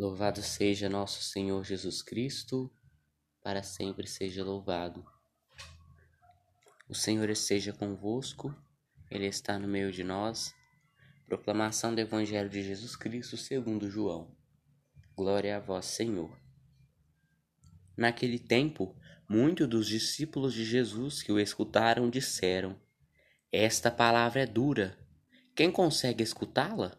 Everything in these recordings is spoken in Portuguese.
Louvado seja nosso Senhor Jesus Cristo, para sempre seja louvado. O Senhor esteja convosco, Ele está no meio de nós. Proclamação do Evangelho de Jesus Cristo segundo João. Glória a vós, Senhor. Naquele tempo, muitos dos discípulos de Jesus que o escutaram disseram: Esta palavra é dura. Quem consegue escutá-la?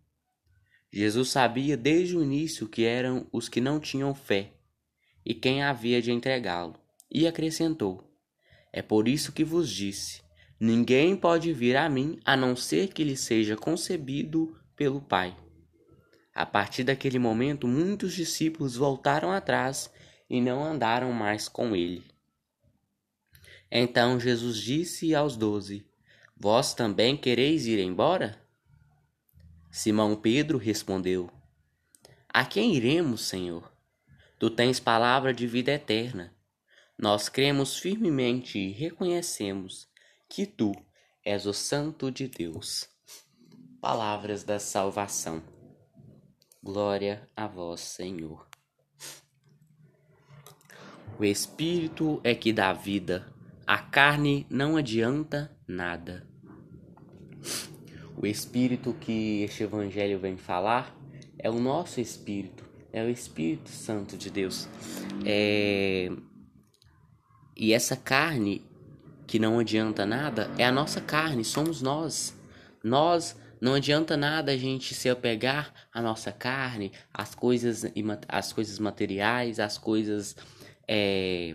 Jesus sabia desde o início que eram os que não tinham fé e quem havia de entregá-lo, e acrescentou: É por isso que vos disse: Ninguém pode vir a mim a não ser que lhe seja concebido pelo Pai. A partir daquele momento, muitos discípulos voltaram atrás e não andaram mais com ele. Então Jesus disse aos doze: Vós também quereis ir embora? Simão Pedro respondeu: A quem iremos, Senhor? Tu tens palavra de vida eterna. Nós cremos firmemente e reconhecemos que tu és o Santo de Deus. Palavras da salvação. Glória a vós, Senhor. O Espírito é que dá vida, a carne não adianta nada. O espírito que este evangelho vem falar é o nosso espírito, é o Espírito Santo de Deus. É... E essa carne que não adianta nada é a nossa carne, somos nós. Nós não adianta nada a gente se apegar à nossa carne, às coisas, às coisas materiais, às coisas é,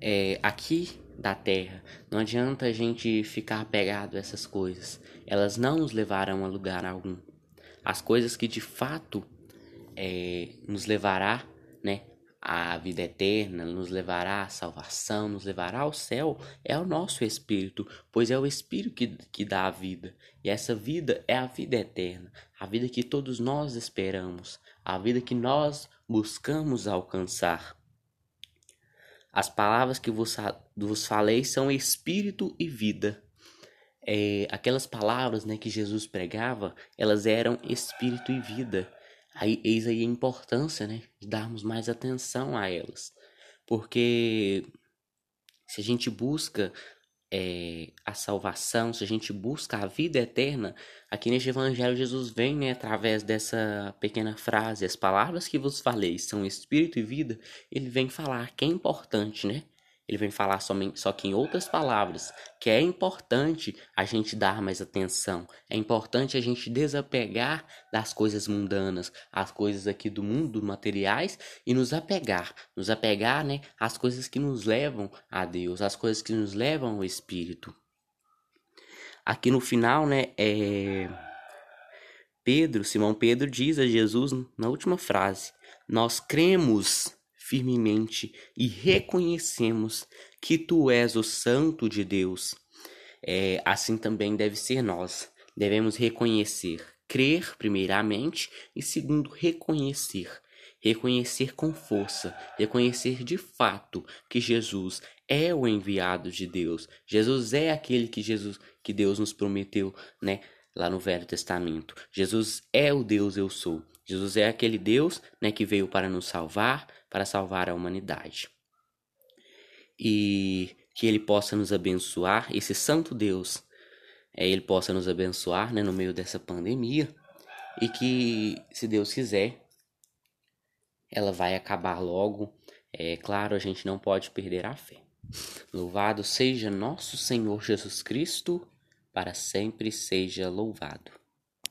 é, aqui da terra. Não adianta a gente ficar apegado a essas coisas. Elas não nos levarão a lugar algum. As coisas que de fato é, nos levará, né, à vida eterna, nos levará à salvação, nos levará ao céu, é o nosso espírito, pois é o espírito que, que dá a vida. E essa vida é a vida eterna, a vida que todos nós esperamos, a vida que nós buscamos alcançar. As palavras que vos, falei são espírito e vida. É, aquelas palavras né, que Jesus pregava, elas eram espírito e vida. Aí, eis aí a importância né, de darmos mais atenção a elas. Porque se a gente busca é, a salvação, se a gente busca a vida eterna, aqui neste Evangelho Jesus vem né, através dessa pequena frase, as palavras que vos falei são espírito e vida, ele vem falar que é importante, né? Ele vem falar somente, só que em outras palavras, que é importante a gente dar mais atenção, é importante a gente desapegar das coisas mundanas, as coisas aqui do mundo, materiais, e nos apegar, nos apegar, né, às coisas que nos levam a Deus, às coisas que nos levam ao Espírito. Aqui no final, né, é... Pedro, Simão Pedro diz a Jesus na última frase: Nós cremos firmemente e reconhecemos que tu és o Santo de Deus. É, assim também deve ser nós. Devemos reconhecer, crer primeiramente e segundo reconhecer, reconhecer com força, reconhecer de fato que Jesus é o enviado de Deus. Jesus é aquele que Jesus que Deus nos prometeu, né, lá no Velho Testamento. Jesus é o Deus eu sou. Jesus é aquele Deus, né, que veio para nos salvar, para salvar a humanidade. E que ele possa nos abençoar, esse santo Deus, é, ele possa nos abençoar né, no meio dessa pandemia e que, se Deus quiser, ela vai acabar logo. É claro, a gente não pode perder a fé. Louvado seja nosso Senhor Jesus Cristo, para sempre seja louvado.